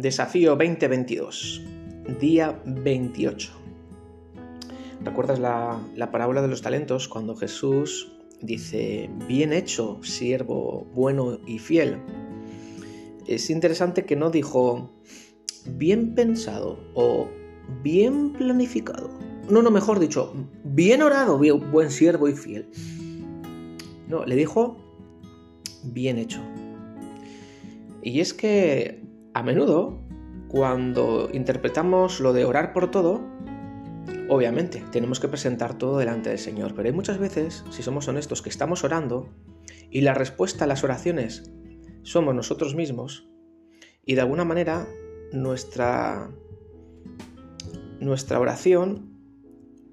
Desafío 2022, día 28. ¿Recuerdas la, la, parábola de los talentos cuando Jesús dice, bien hecho, siervo bueno y fiel? Es interesante que no dijo, bien pensado o bien planificado. No, no, mejor dicho, bien orado, buen siervo y fiel. No, le dijo, bien hecho. Y es que a menudo, cuando interpretamos lo de orar por todo, obviamente tenemos que presentar todo delante del Señor, pero hay muchas veces, si somos honestos, que estamos orando y la respuesta a las oraciones somos nosotros mismos y de alguna manera nuestra, nuestra oración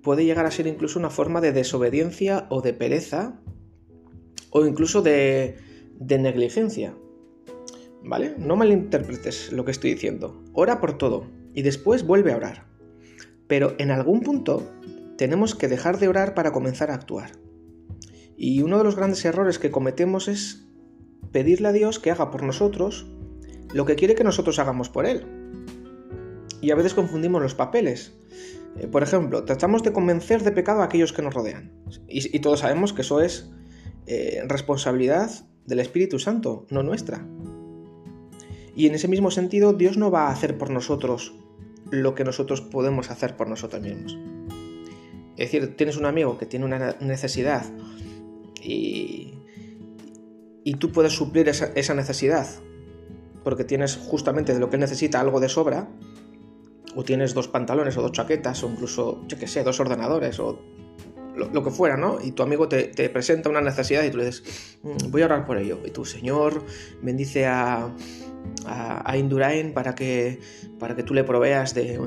puede llegar a ser incluso una forma de desobediencia o de pereza o incluso de, de negligencia. ¿Vale? No malinterpretes lo que estoy diciendo. Ora por todo y después vuelve a orar. Pero en algún punto tenemos que dejar de orar para comenzar a actuar. Y uno de los grandes errores que cometemos es pedirle a Dios que haga por nosotros lo que quiere que nosotros hagamos por Él. Y a veces confundimos los papeles. Eh, por ejemplo, tratamos de convencer de pecado a aquellos que nos rodean. Y, todos sabemos que eso es eh, responsabilidad del Espíritu Santo, no nuestra. Y en ese mismo sentido, Dios no va a hacer por nosotros lo que nosotros podemos hacer por nosotros mismos. Es decir, tienes un amigo que tiene una necesidad y, y tú puedes suplir esa, esa, necesidad porque tienes justamente de lo que necesita algo de sobra, o tienes dos pantalones o dos chaquetas o incluso, yo qué sé, dos ordenadores o lo, que fuera, ¿no? Y tu amigo te, presenta una necesidad y tú le dices, mm, voy a orar por ello. Y tu Señor, bendice a, a, Indurain para que, para que tú le proveas de...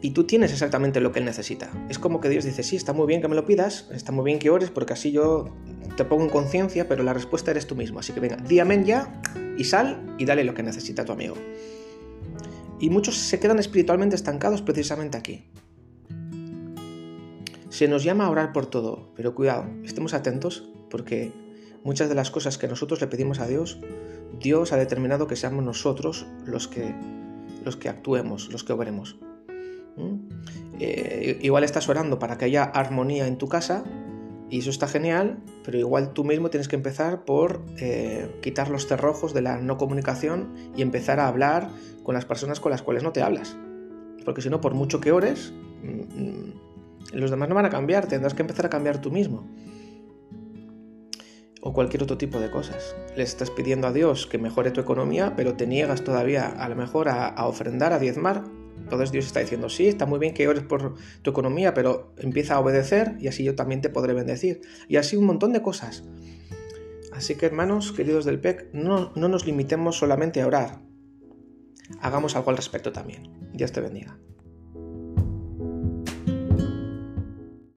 Y tú tienes exactamente lo que él necesita. Es como que Dios dice, sí, está muy bien que me lo pidas, está muy bien que ores, porque así yo te pongo en conciencia, pero la respuesta eres tú mismo. Así que venga, di amén ya y sal y dale lo que necesita tu amigo. Y muchos se quedan espiritualmente estancados precisamente aquí. Se nos llama a orar por todo, pero cuidado, estemos atentos porque muchas de las cosas que nosotros le pedimos a Dios Dios ha determinado que seamos nosotros los que, los que actuemos, los que obremos. ¿Mm? Eh, igual estás orando para que haya armonía en tu casa y eso está genial, pero igual tú mismo tienes que empezar por eh, quitar los cerrojos de la no comunicación y empezar a hablar con las personas con las cuales no te hablas. Porque si no, por mucho que ores, mm, mm, los demás no van a cambiar, tendrás que empezar a cambiar tú mismo o cualquier otro tipo de cosas. Le estás pidiendo a Dios que mejore tu economía, pero te niegas todavía a lo mejor a, ofrendar, a diezmar. Entonces Dios está diciendo, sí, está muy bien que ores por tu economía, pero empieza a obedecer y así yo también te podré bendecir. Y así un montón de cosas. Así que hermanos, queridos del PEC, no, no nos limitemos solamente a orar. Hagamos algo al respecto también. Dios te bendiga.